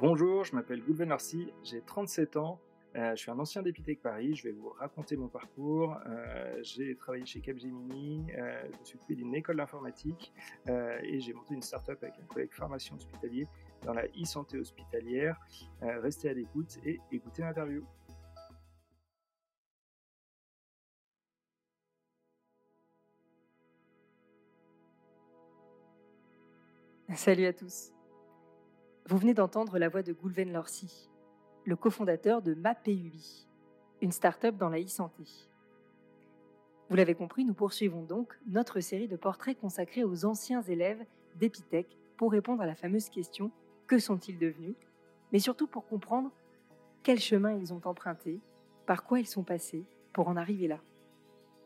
Bonjour, je m'appelle Goulven Arcy, j'ai 37 ans, euh, je suis un ancien d'Epitech Paris, je vais vous raconter mon parcours. Euh, j'ai travaillé chez Capgemini, euh, je suis occupé d'une école d'informatique et j'ai monté une start-up avec un collègue pharmacien hospitalier dans la e-santé hospitalière. restez à l'écoute et écoutez l'interview. Salut à tous. Vous venez d'entendre la voix de Goulven Lorsi, le cofondateur de MAPUI, une start-up dans la e-santé. Vous l'avez compris, nous poursuivons donc notre série de portraits consacrés aux anciens élèves d'Epitech pour répondre à la fameuse question que sont-ils devenus? Mais surtout pour comprendre quel chemin ils ont emprunté, par quoi ils sont passés pour en arriver là.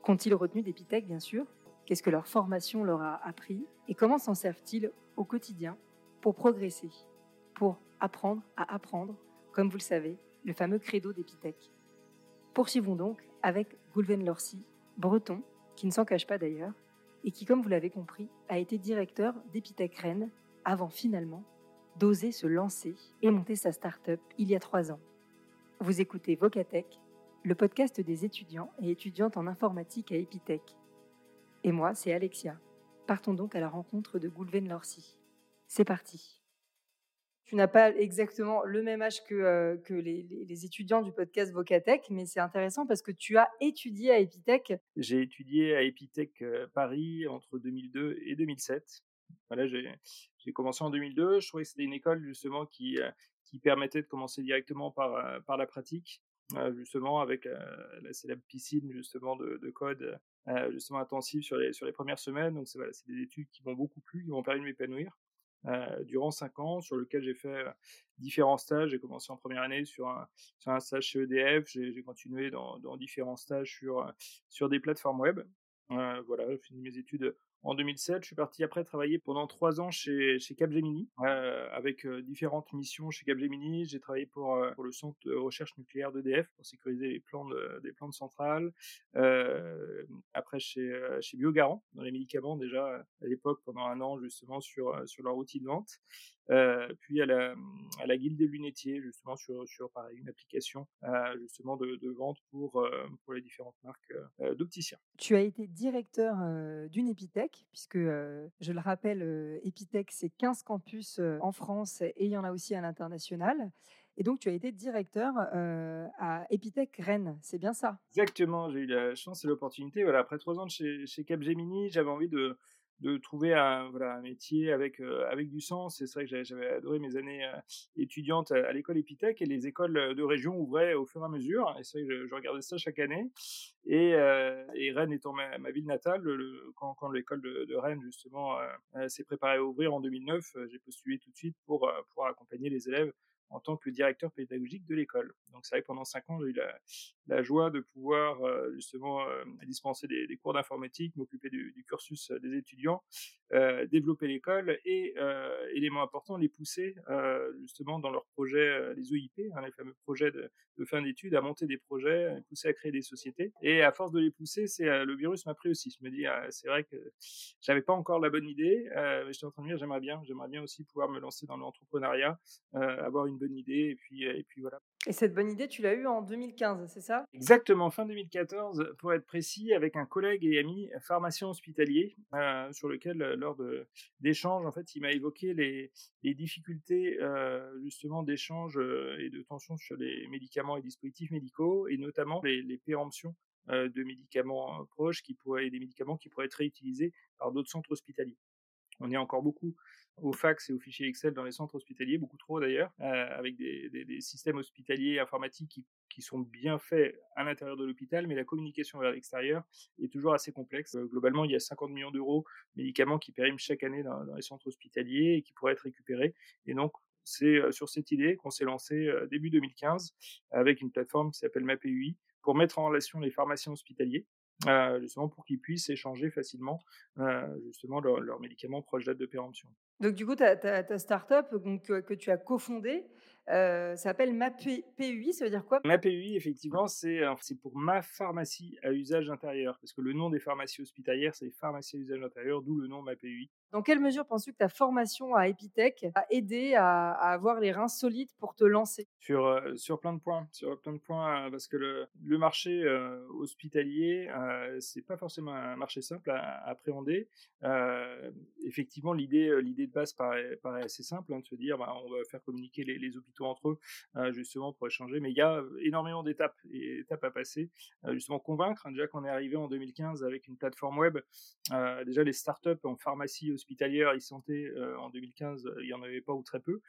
Qu'ont-ils retenu d'Epitech, bien sûr? Qu'est-ce que leur formation leur a appris? Et comment s'en servent-ils au quotidien pour progresser? Pour apprendre à apprendre, comme vous le savez, le fameux credo d'Epithèque. Poursuivons donc avec Goulven Lorsi, breton, qui ne s'en cache pas d'ailleurs, et qui, comme vous l'avez compris, a été directeur d'Epithèque Rennes avant finalement d'oser se lancer et monter sa start-up il y a trois ans. Vous écoutez Vocatech, le podcast des étudiants et étudiantes en informatique à Epithèque. Et moi, c'est Alexia. Partons donc à la rencontre de Goulven Lorsi. C'est parti. Tu n'as pas exactement le même âge que, euh, les, étudiants du podcast Vocatech, mais c'est intéressant parce que tu as étudié à Epitech. J'ai étudié à Epitech euh, Paris entre 2002 et 2007. Voilà, j'ai commencé en 2002. Je trouvais que c'était une école justement qui, euh, permettait de commencer directement par, la pratique, justement avec la célèbre piscine justement de, de code justement intensive sur les, premières semaines. Donc c'est des études qui m'ont beaucoup plu, qui m'ont permis de m'épanouir. Euh, durant cinq ans, sur lequel j'ai fait euh, différents stages. J'ai commencé en première année sur un, sur un stage chez EDF, j'ai continué dans, dans, différents stages sur, euh, sur des plateformes web. voilà, j'ai fini mes études en 2007. Je suis parti après travailler pendant trois ans chez, chez Capgemini, euh, avec euh, différentes missions chez Capgemini. J'ai travaillé pour, euh, pour le centre de recherche nucléaire d'EDF pour sécuriser les plans de, des plans de centrale. Euh, après chez, chez Biogarant, dans les médicaments déjà à l'époque pendant un an justement sur, sur leur outil de vente. Puis à la, à la Guilde des lunetiers justement sur, sur pareil, une application justement de, de, vente pour, pour les différentes marques d'opticiens. Tu as été directeur d'une épithèque puisque je le rappelle, Epitech, c'est 15 campus en France et il y en a aussi à l'international. Et donc, tu as été directeur à Epitech Rennes, c'est bien ça? Exactement, j'ai eu la chance et l'opportunité. Voilà, après trois ans chez, chez Capgemini, j'avais envie de, de trouver un, voilà, un métier avec, euh, avec du sens. C'est vrai que j'avais adoré mes années euh, étudiantes à, l'école Epitech et les écoles de région ouvraient au fur et à mesure. Et c'est vrai que je, regardais ça chaque année. Et, euh, et Rennes étant ma, ville natale, le, quand, quand l'école de, Rennes justement s'est préparée à ouvrir en 2009, j'ai postulé tout de suite pour, pour accompagner les élèves en tant que directeur pédagogique de l'école. Donc c'est vrai que pendant cinq ans, j'ai eu la, joie de pouvoir euh, justement euh, dispenser des, cours d'informatique, m'occuper du, cursus euh, des étudiants, développer l'école et, élément important, les pousser justement dans leurs projets, les EIP, hein, les fameux projets de, fin d'études, à monter des projets, pousser à créer des sociétés. Et à force de les pousser, c'est le virus m'a pris aussi. Je me dis, c'est vrai que j'avais pas encore la bonne idée, mais j'étais en train de dire, j'aimerais bien, j'aimerais bien aussi pouvoir me lancer dans l'entrepreneuriat, avoir une bonne idée et puis, et puis voilà. Et cette bonne idée, tu l'as eue en 2015, c'est ça? Exactement, fin 2014, pour être précis, avec un collègue et ami pharmacien hospitalier, euh, sur lequel, lors d'échanges, en fait, il m'a évoqué les, les difficultés euh, justement d'échange euh, et de tension sur les médicaments et dispositifs médicaux, et notamment les, les péremptions euh, de médicaments proches qui pourraient, et des médicaments qui pourraient être réutilisés par d'autres centres hospitaliers. On est encore beaucoup au fax et aux fichiers Excel dans les centres hospitaliers, beaucoup trop d'ailleurs, euh, avec des, systèmes hospitaliers informatiques qui, sont bien faits à l'intérieur de l'hôpital, mais la communication vers l'extérieur est toujours assez complexe. Euh, globalement, il y a 50 millions d'euros médicaments qui périment chaque année dans, les centres hospitaliers et qui pourraient être récupérés. Et donc, c'est euh, sur cette idée qu'on s'est lancé début 2015 avec une plateforme qui s'appelle MapEUI pour mettre en relation les pharmaciens hospitaliers justement pour qu'ils puissent échanger facilement justement leurs leur médicaments proche date de péremption. Donc du coup, ta, ta, ta start-up que, tu as cofondée, ça s'appelle MAPUI, ça veut dire quoi? MAPUI, effectivement, c'est pour ma pharmacie à usage intérieur, parce que le nom des pharmacies hospitalières, c'est pharmacie à usage intérieur, d'où le nom MAPUI. Dans quelle mesure penses-tu que ta formation à Epitech a aidé à, avoir les reins solides pour te lancer? Sur, sur plein de points, sur plein de points, parce que le, marché hospitalier, c'est pas forcément un marché simple à, appréhender. effectivement, l'idée, de base paraît, paraît assez simple, hein, de se dire, bah, on va faire communiquer les, hôpitaux entre eux, justement pour échanger. Mais il y a énormément d'étapes, étapes à passer, justement convaincre. Hein, déjà qu'on est arrivé en 2015 avec une plateforme web, déjà les startups en pharmacie hospitalière et santé en 2015, il y en avait pas ou très peu.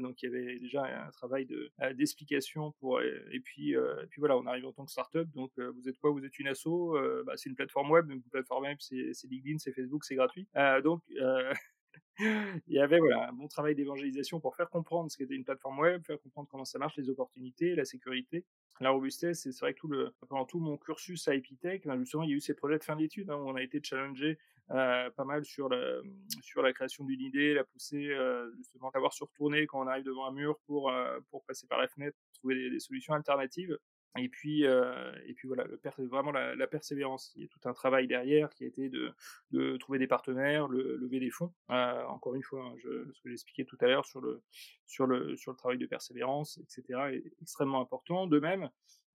donc il y avait déjà un travail de d'explication pour et, puis puis voilà, on arrive en tant que startup. Donc vous êtes quoi? Vous êtes une asso? Bah, C'est une plateforme web. Une plateforme web, c'est LinkedIn, c'est Facebook, c'est gratuit. donc il y avait voilà, un bon travail d'évangélisation pour faire comprendre ce qu'était une plateforme web, faire comprendre comment ça marche, les opportunités, la sécurité. La robustesse, c'est vrai que tout le, pendant tout mon cursus à Epitech, ben, justement, il y a eu ces projets de fin d'études hein, où on a été challengé euh, pas mal sur la, sur la création d'une idée, la pousser, euh, justement, savoir se retourner quand on arrive devant un mur pour, euh, pour passer par la fenêtre, trouver des solutions alternatives. Et puis, euh, et puis voilà, vraiment la, persévérance. Il y a tout un travail derrière qui a été de, trouver des partenaires, le, lever des fonds. Euh, encore une fois, hein, ce que j'expliquais tout à l'heure sur le, sur, le, sur le travail de persévérance, etc., est extrêmement important. De même,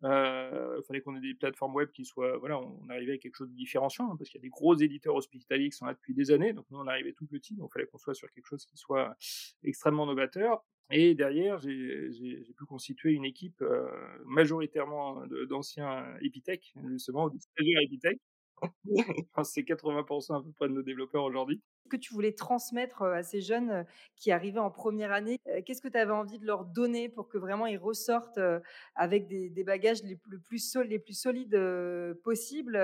euh, il fallait qu'on ait des plateformes web qui soient, voilà, on, arrivait avec quelque chose de différenciant, hein, parce qu'il y a des gros éditeurs hospitaliers qui sont là depuis des années, donc nous on arrivait tout petit, donc il fallait qu'on soit sur quelque chose qui soit extrêmement novateur. Et derrière, j'ai pu constituer une équipe euh, majoritairement d'anciens Epitech, justement, de stagiaires Epitech. c'est 80% à peu près de nos développeurs aujourd'hui. Que tu voulais transmettre à ces jeunes qui arrivaient en première année, qu'est-ce que tu avais envie de leur donner pour que vraiment ils ressortent avec des, bagages les plus, les plus solides possibles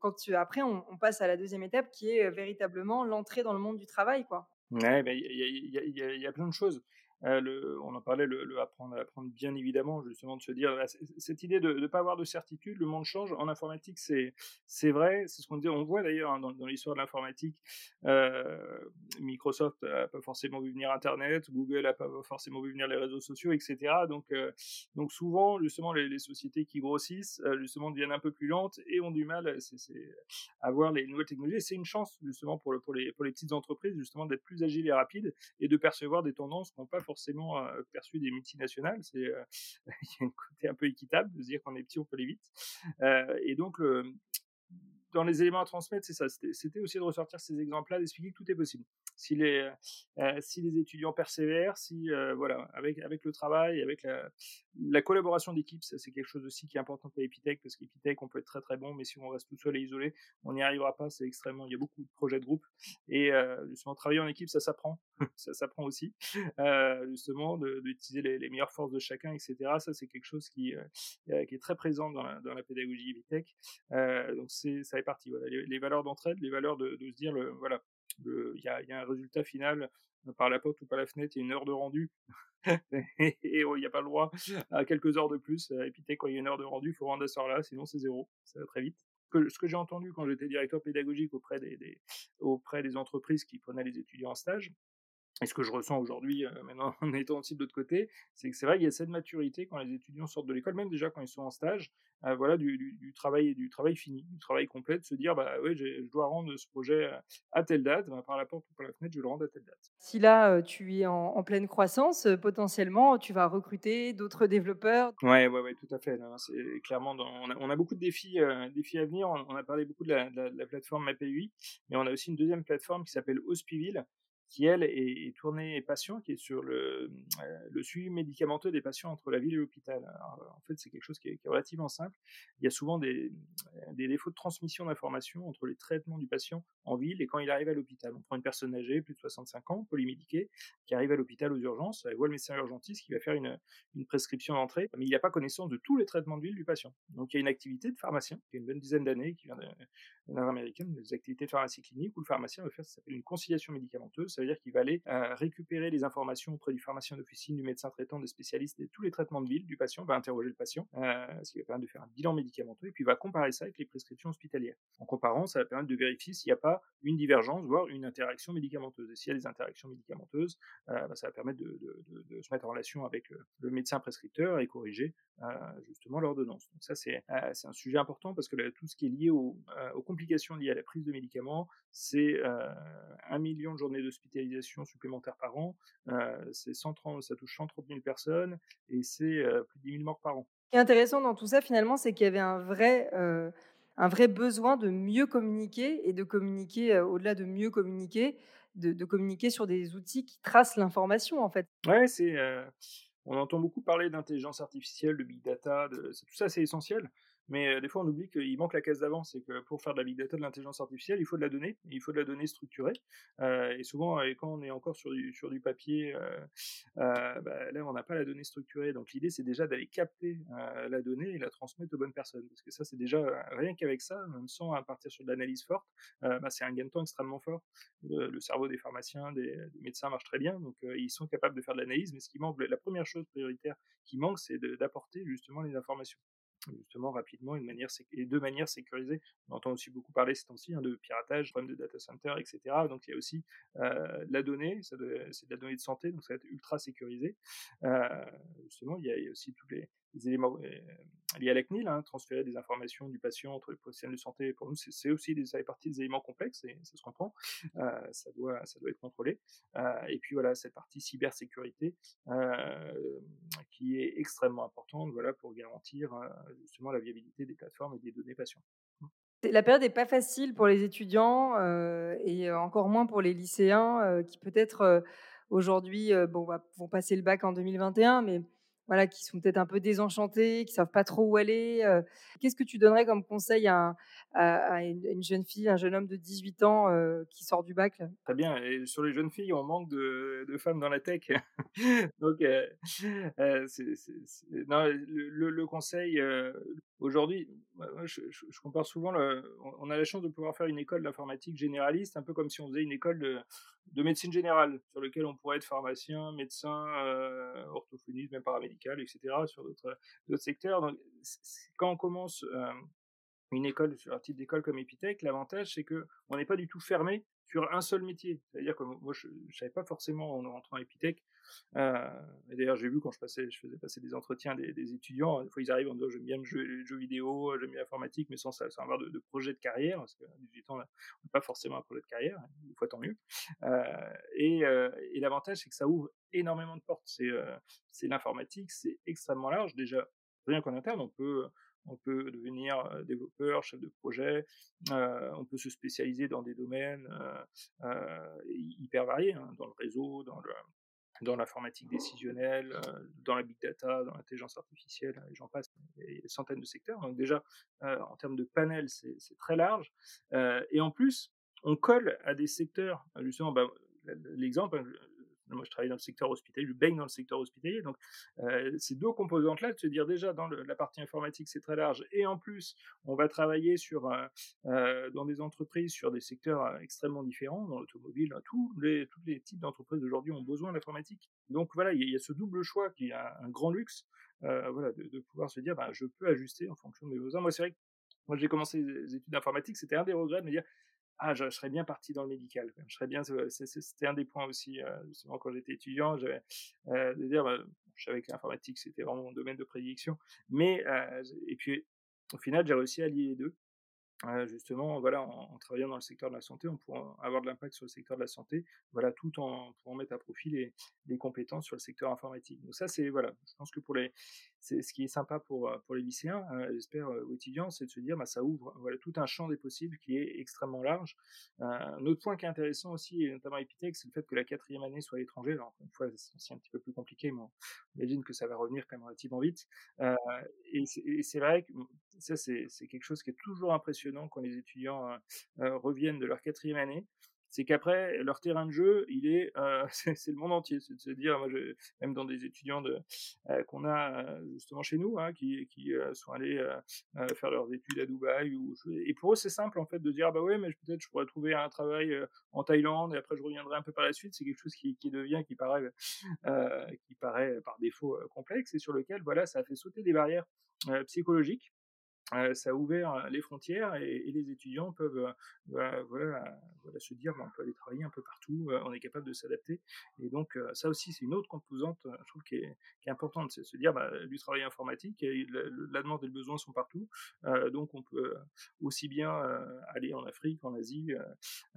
quand tu, après on, passe à la deuxième étape qui est véritablement l'entrée dans le monde du travail quoi? Ouais, il y, a, y, a plein de choses. Euh, on en parlait, le, le apprendre, bien évidemment, justement de se dire cette idée de ne pas avoir de certitude, le monde change. En informatique, c'est vrai, c'est ce qu'on dit. On voit d'ailleurs hein, dans, l'histoire de l'informatique, euh, Microsoft a pas forcément vu venir Internet, Google a pas forcément vu venir les réseaux sociaux, etc. Donc euh, donc souvent justement les, sociétés qui grossissent justement deviennent un peu plus lentes et ont du mal à voir les nouvelles technologies. C'est une chance justement pour les pour les petites entreprises justement d'être plus agiles et rapides et de percevoir des tendances qu'on pas forcément euh, perçu des multinationales. C'est euh, il y a un côté un peu équitable de se dire qu'on est petit, on peut aller vite. Euh, et donc dans les éléments à transmettre, c'est ça. C'était aussi de ressortir ces exemples-là, d'expliquer que tout est possible. Si les, euh, si les étudiants persévèrent, si euh, voilà, avec avec le travail, avec la, la collaboration d'équipe, c'est quelque chose aussi qui est important pour Epitech parce qu'Epitech, on peut être très très bon, mais si on reste tout seul et isolé, on n'y arrivera pas. C'est extrêmement. Il y a beaucoup de projets de groupe et euh, justement travailler en équipe, ça s'apprend. ça s'apprend aussi. justement, d'utiliser les, les, meilleures forces de chacun, etc. Ça, c'est quelque chose qui qui est très présent dans la, dans la pédagogie Epitech. donc c'est ça partie. Voilà, les, valeurs d'entraide, les valeurs de, de, se dire, le, voilà, il y a, un résultat final par la porte ou par la fenêtre, a une heure de rendu, et il n'y a pas le droit à quelques heures de plus. Et puis, quand il y a une heure de rendu, il faut rendre à ce heure-là, sinon c'est zéro, ça va très vite. ce que j'ai entendu quand j'étais directeur pédagogique auprès des, des, auprès des entreprises qui prenaient les étudiants en stage, et ce que je ressens aujourd'hui, euh, maintenant en étant aussi de l'autre côté, c'est que c'est vrai qu'il y a cette maturité quand les étudiants sortent de l'école, même déjà quand ils sont en stage, euh, voilà, du, du, du, travail du travail fini, du travail complet, de se dire bah oui, je dois rendre ce projet à telle date, bah, par la porte ou par la fenêtre, je le rends à telle date. Si là euh, tu es en, pleine croissance, potentiellement tu vas recruter d'autres développeurs. Ouais, ouais, ouais, tout à fait. C'est clairement, dans, on, a, on, a, beaucoup de défis, défis à venir. On, a parlé beaucoup de la, de la, de la plateforme MapUI, mais on a aussi une deuxième plateforme qui s'appelle Hospiville qui elle est, tournée patient, qui est sur le, euh, le, suivi médicamenteux des patients entre la ville et l'hôpital. En fait, c'est quelque chose qui est, relativement simple. Il y a souvent des, des défauts de transmission d'informations entre les traitements du patient en ville et quand il arrive à l'hôpital. On prend une personne âgée, plus de 65 ans, polymédiquée, qui arrive à l'hôpital aux urgences, elle voit le médecin urgentiste qui va faire une, une prescription d'entrée, mais il n'a pas connaissance de tous les traitements de ville du patient. Donc il y a une activité de pharmacien qui a une bonne dizaine d'années, qui vient de, américaine, des activités de pharmacie clinique, où le pharmacien va faire ce une conciliation médicamenteuse ça veut dire qu'il va aller récupérer les informations auprès du pharmacien d'officine, du médecin traitant, des spécialistes et tous les traitements de ville du patient, va interroger le patient, ce qui va permettre de faire un bilan médicamenteux, et puis va comparer ça avec les prescriptions hospitalières. En comparant, ça va permettre de vérifier s'il n'y a pas une divergence, voire une interaction médicamenteuse. Et s'il y a des interactions médicamenteuses, bah, ça va permettre de, se mettre en relation avec le, médecin prescripteur et corriger justement l'ordonnance. Donc ça, c'est un sujet important parce que tout ce qui est lié aux complications liées à la prise de médicaments, c'est un million de journées d'hospitalisation supplémentaires par an, c'est 130, ça touche 130 000 personnes et c'est plus de 10 000 morts par an. Ce qui est intéressant dans tout ça, finalement, c'est qu'il y avait un vrai, un vrai besoin de mieux communiquer et de communiquer, au-delà de mieux communiquer, de, communiquer sur des outils qui tracent l'information, en fait. Ouais, c'est. on entend beaucoup parler d'intelligence artificielle, de big data, de, tout ça, c'est essentiel. Mais des fois, on oublie qu'il manque la case d'avant. C'est que pour faire de la big data, de l'intelligence artificielle, il faut de la donnée. Il faut de la donnée structurée. et souvent, quand on est encore sur du, papier, bah, là, on n'a pas la donnée structurée. Donc, l'idée, c'est déjà d'aller capter la donnée et la transmettre aux bonnes personnes. Parce que ça, c'est déjà rien qu'avec ça, même sans partir sur de l'analyse forte, bah, c'est un gain de temps extrêmement fort. Le, cerveau des pharmaciens, des, médecins marche très bien. Donc, ils sont capables de faire de l'analyse. Mais ce qui manque, la première chose prioritaire qui manque, c'est d'apporter justement les informations justement rapidement une manière et de manière sécurisée. On entend aussi beaucoup parler ces temps-ci hein, de piratage, problème de data center, etc. Donc il y a aussi euh, la donnée, c'est de la donnée de santé, donc ça va être ultra sécurisé. Euh, justement, il y, a, il y, a, aussi tous les, les éléments euh, liés à la CNIL, hein, transférer des informations du patient entre les professionnels de santé, pour nous, c'est aussi des, ça fait partie des éléments complexes, et ça se comprend, euh, ça, doit, ça doit être contrôlé. Euh, et puis voilà, cette partie cybersécurité qui est extrêmement importante voilà, pour garantir justement la viabilité des plateformes et des données patients. La période n'est pas facile pour les étudiants et encore moins pour les lycéens qui peut-être aujourd'hui vont passer le bac en 2021, mais voilà, qui sont peut-être un peu désenchantés, qui savent pas trop où aller. Qu'est-ce que tu donnerais comme conseil à, une jeune fille, un jeune homme de 18 ans qui sort du bac Très bien. Et sur les jeunes filles, on manque de, femmes dans la tech. Donc, le, conseil aujourd'hui, je, compare souvent. on a la chance de pouvoir faire une école d'informatique généraliste, un peu comme si on faisait une école de, de médecine générale, sur lequel on pourrait être pharmacien, médecin, orthophoniste, même paramédical etc., sur d'autres secteurs. Quand on commence une école, un type d'école comme Epitech, l'avantage, c'est qu'on n'est pas du tout fermé sur un seul métier. C'est-à-dire que moi, je ne savais pas forcément en rentrant à Epitech. Euh, d'ailleurs, j'ai vu quand je, passais, je faisais passer des entretiens des, étudiants, des fois ils arrivent en disant j'aime bien le jeu, vidéo, j'aime bien l'informatique, mais sans, sans avoir de, projet de carrière, parce qu'à 18 ans, on n'a pas forcément un projet de carrière, une fois tant mieux. Euh, et, et l'avantage, c'est que ça ouvre énormément de portes. C'est l'informatique, c'est extrêmement large. Déjà, rien qu'en interne, on peut on peut devenir développeur, chef de projet, on peut se spécialiser dans des domaines hyper variés, hein, dans le réseau, dans le, dans l'informatique décisionnelle, dans la big data, dans l'intelligence artificielle, et j'en passe, des centaines de secteurs. Donc déjà, en termes de panel, c'est très large. et en plus, on colle à des secteurs, justement, bah, l'exemple, moi, je travaille dans le secteur hospitalier, je baigne dans le secteur hospitalier. Donc, euh, ces deux composantes-là, de se dire déjà dans la partie informatique, c'est très large. Et en plus, on va travailler sur, euh, euh, dans des entreprises sur des secteurs extrêmement différents, dans l'automobile. Tous les, tous les types d'entreprises aujourd'hui ont besoin d'informatique. Donc, voilà, il y, a ce double choix qui est un, grand luxe, voilà, de, pouvoir se dire, bah, je peux ajuster en fonction de mes besoins. Moi, c'est vrai que moi, j'ai commencé les études d'informatique, c'était un des regrets de me dire, ah, je, serais bien parti dans le médical. Je serais bien, c'était un des points aussi, euh, justement, quand j'étais étudiant, euh, de dire, bah, je savais que l'informatique, c'était vraiment mon domaine de prédilection. Mais, euh, et puis, au final, j'ai réussi à lier les deux justement, voilà, en, travaillant dans le secteur de la santé, on pourra avoir de l'impact sur le secteur de la santé, voilà, tout en pouvant mettre à profit les, les compétences sur le secteur informatique. Donc ça, c'est voilà, je pense que pour les, c'est ce qui est sympa pour pour les lycéens, hein, j'espère aux étudiants, c'est de se dire, bah, ça ouvre, voilà, tout un champ des possibles qui est extrêmement large. un autre point qui est intéressant aussi, et notamment Epitech, c'est le fait que la quatrième année soit à l'étranger. Une fois, c'est un petit peu plus compliqué, mais on imagine que ça va revenir quand même relativement vite. et c'est vrai que ça, c'est quelque chose qui est toujours impressionnant quand les étudiants reviennent de leur quatrième année, c'est qu'après leur terrain de jeu, il est, c'est le monde entier. C'est de se dire, moi, je, même dans des étudiants de qu'on a justement chez nous, hein, qui, sont allés faire leurs études à Dubaï, et pour eux c'est simple en fait de dire, bah ouais, mais peut-être je pourrais trouver un travail en Thaïlande et après je reviendrai un peu par la suite. C'est quelque chose qui, qui devient, qui paraît, qui paraît par défaut complexe et sur lequel, voilà, ça a fait sauter des barrières psychologiques ça a ouvert les frontières et, les étudiants peuvent bah, voilà, voilà, se dire bah, on peut aller travailler un peu partout, on est capable de s'adapter. Et donc ça aussi c'est une autre composante, je trouve qui est, importante, c'est se dire bah, du travail informatique, la, demande et le besoin sont partout, donc on peut aussi bien aller en Afrique, en Asie,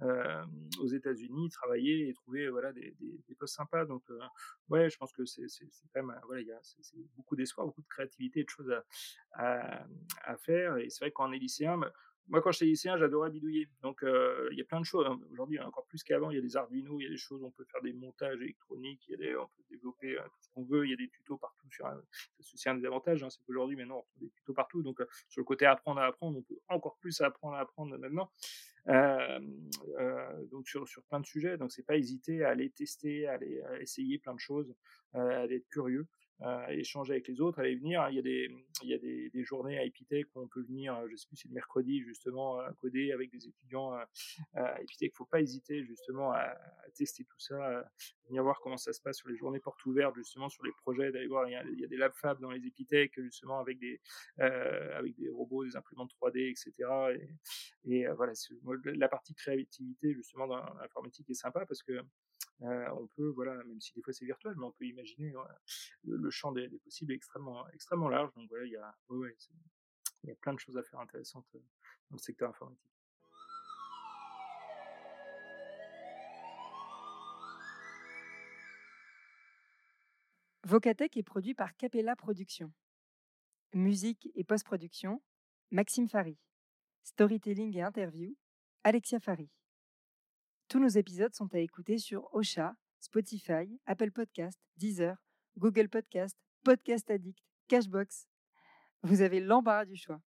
aux États-Unis, travailler et trouver des, postes sympas. Donc ouais, je pense que c'est quand même beaucoup d'espoir, beaucoup de créativité de choses à, à faire. Et c'est vrai qu'on est lycéen, moi quand j'étais lycéen, j'adorais bidouiller. Donc il y a plein de choses. Hein. Aujourd'hui, encore plus qu'avant, il y a des Arduino, il y a des choses, on peut faire des montages électroniques, y a on peut développer tout ce qu'on veut, il y a des tutos partout. Sur c'est un des avantages, hein, c'est qu'aujourd'hui, maintenant, on trouve des tutos partout. Donc sur le côté apprendre à apprendre, on peut encore plus apprendre à apprendre maintenant. donc sur, sur plein de sujets, donc c'est pas hésiter à aller tester, à aller essayer plein de choses, à être curieux échanger avec les autres, aller venir. Il y a des, il y a des, journées à Epitech où on peut venir, je sais plus, c'est le mercredi justement, coder avec des étudiants à Epitech. Faut pas hésiter justement à, tester tout ça, à venir voir comment ça se passe sur les journées portes ouvertes justement sur les projets, d'aller voir. Il y, a, des lab fab dans les Epitech justement avec des, avec des robots, des imprimantes 3D, etc. Et, et voilà, la partie créativité justement dans l'informatique est sympa parce que on peut, voilà, même si des fois c'est virtuel, mais on peut imaginer le, champ des, possibles est extrêmement, extrêmement large. Donc voilà, il y a, il y a plein de choses à faire intéressantes dans le secteur informatique. Vocatech est produit par Capella Productions. Musique et post-production, Maxime Fari. Storytelling et interview, Alexia Fari. Tous nos épisodes sont à écouter sur Ocha, Spotify, Apple Podcast, Deezer, Google Podcast, Podcast Addict, Cashbox. Vous avez l'embarras du choix.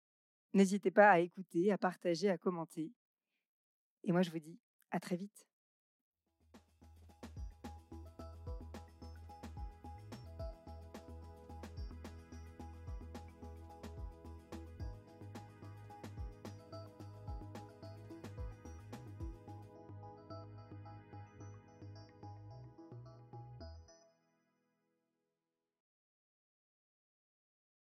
N'hésitez pas à écouter, à partager, à commenter. Et moi, je vous dis à très vite.